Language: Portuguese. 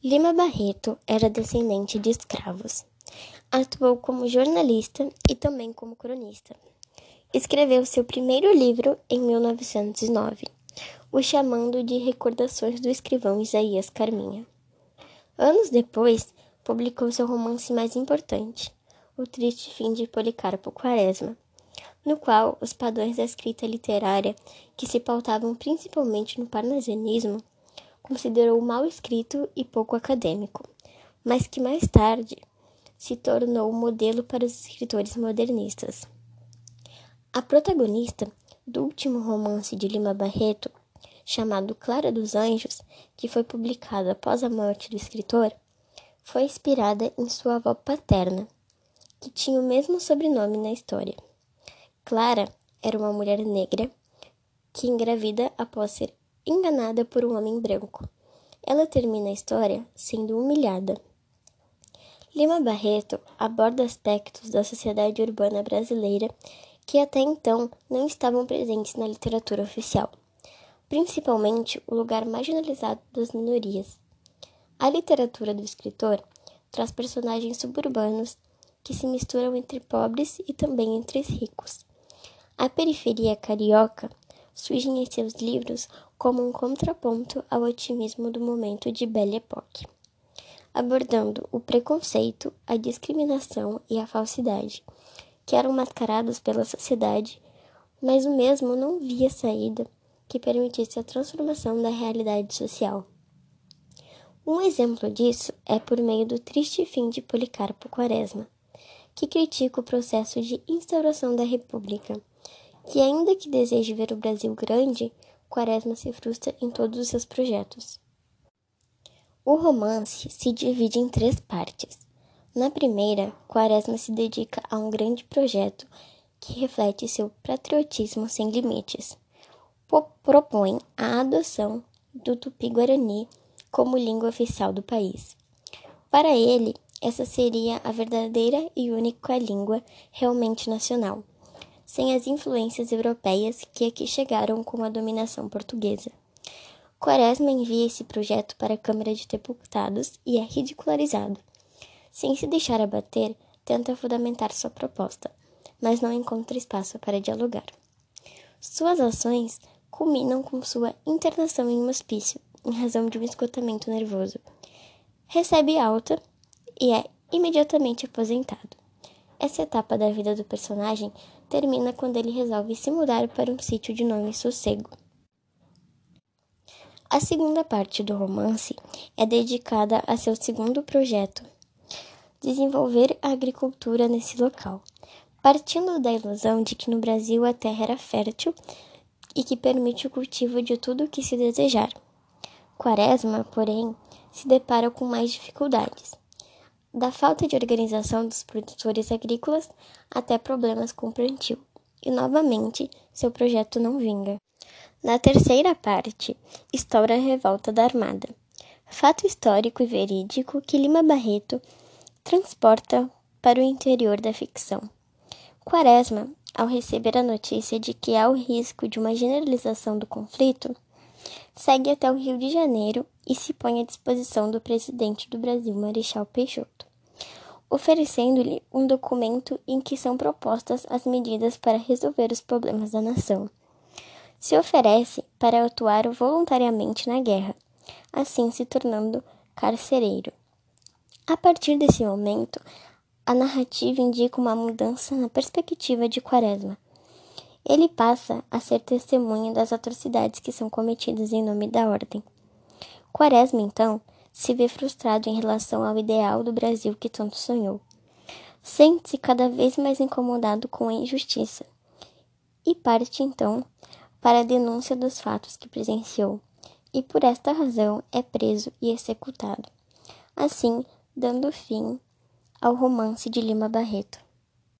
Lima Barreto era descendente de escravos. Atuou como jornalista e também como cronista. Escreveu seu primeiro livro em 1909, o chamando de Recordações do escrivão Isaías Carminha. Anos depois, publicou seu romance mais importante, O Triste Fim de Policarpo Quaresma, no qual os padrões da escrita literária, que se pautavam principalmente no parnasianismo, considerou mal escrito e pouco acadêmico, mas que mais tarde se tornou modelo para os escritores modernistas. A protagonista do último romance de Lima Barreto, chamado Clara dos Anjos, que foi publicado após a morte do escritor, foi inspirada em sua avó paterna, que tinha o mesmo sobrenome na história. Clara era uma mulher negra que engravida após ser enganada por um homem branco. Ela termina a história sendo humilhada. Lima Barreto aborda aspectos da sociedade urbana brasileira que até então não estavam presentes na literatura oficial, principalmente o lugar marginalizado das minorias. A literatura do escritor traz personagens suburbanos que se misturam entre pobres e também entre ricos. A periferia carioca surge em seus livros como um contraponto ao otimismo do momento de Belle Époque, abordando o preconceito, a discriminação e a falsidade, que eram mascarados pela sociedade, mas o mesmo não via saída que permitisse a transformação da realidade social. Um exemplo disso é por meio do triste fim de Policarpo Quaresma, que critica o processo de instauração da República, que ainda que deseje ver o Brasil grande, Quaresma se frustra em todos os seus projetos. O romance se divide em três partes. Na primeira, Quaresma se dedica a um grande projeto que reflete seu patriotismo sem limites. propõe a adoção do tupi-guarani como língua oficial do país. Para ele, essa seria a verdadeira e única língua realmente nacional sem as influências europeias que aqui chegaram com a dominação portuguesa. Quaresma envia esse projeto para a Câmara de Deputados e é ridicularizado. Sem se deixar abater, tenta fundamentar sua proposta, mas não encontra espaço para dialogar. Suas ações culminam com sua internação em um hospício, em razão de um esgotamento nervoso. Recebe alta e é imediatamente aposentado. Essa etapa da vida do personagem termina quando ele resolve se mudar para um sítio de nome Sossego. A segunda parte do romance é dedicada a seu segundo projeto, desenvolver a agricultura nesse local, partindo da ilusão de que no Brasil a terra era fértil e que permite o cultivo de tudo o que se desejar. Quaresma, porém, se depara com mais dificuldades da falta de organização dos produtores agrícolas até problemas com o plantio. E novamente, seu projeto não vinga. Na terceira parte, estoura a revolta da Armada. Fato histórico e verídico que Lima Barreto transporta para o interior da ficção. Quaresma, ao receber a notícia de que há o risco de uma generalização do conflito, segue até o Rio de Janeiro e se põe à disposição do presidente do Brasil, Marechal Peixoto, oferecendo-lhe um documento em que são propostas as medidas para resolver os problemas da nação. Se oferece para atuar voluntariamente na guerra, assim se tornando carcereiro. A partir desse momento, a narrativa indica uma mudança na perspectiva de Quaresma ele passa a ser testemunha das atrocidades que são cometidas em nome da ordem. Quaresma, então, se vê frustrado em relação ao ideal do Brasil que tanto sonhou. Sente-se cada vez mais incomodado com a injustiça e parte, então, para a denúncia dos fatos que presenciou, e por esta razão é preso e executado, assim dando fim ao romance de Lima Barreto.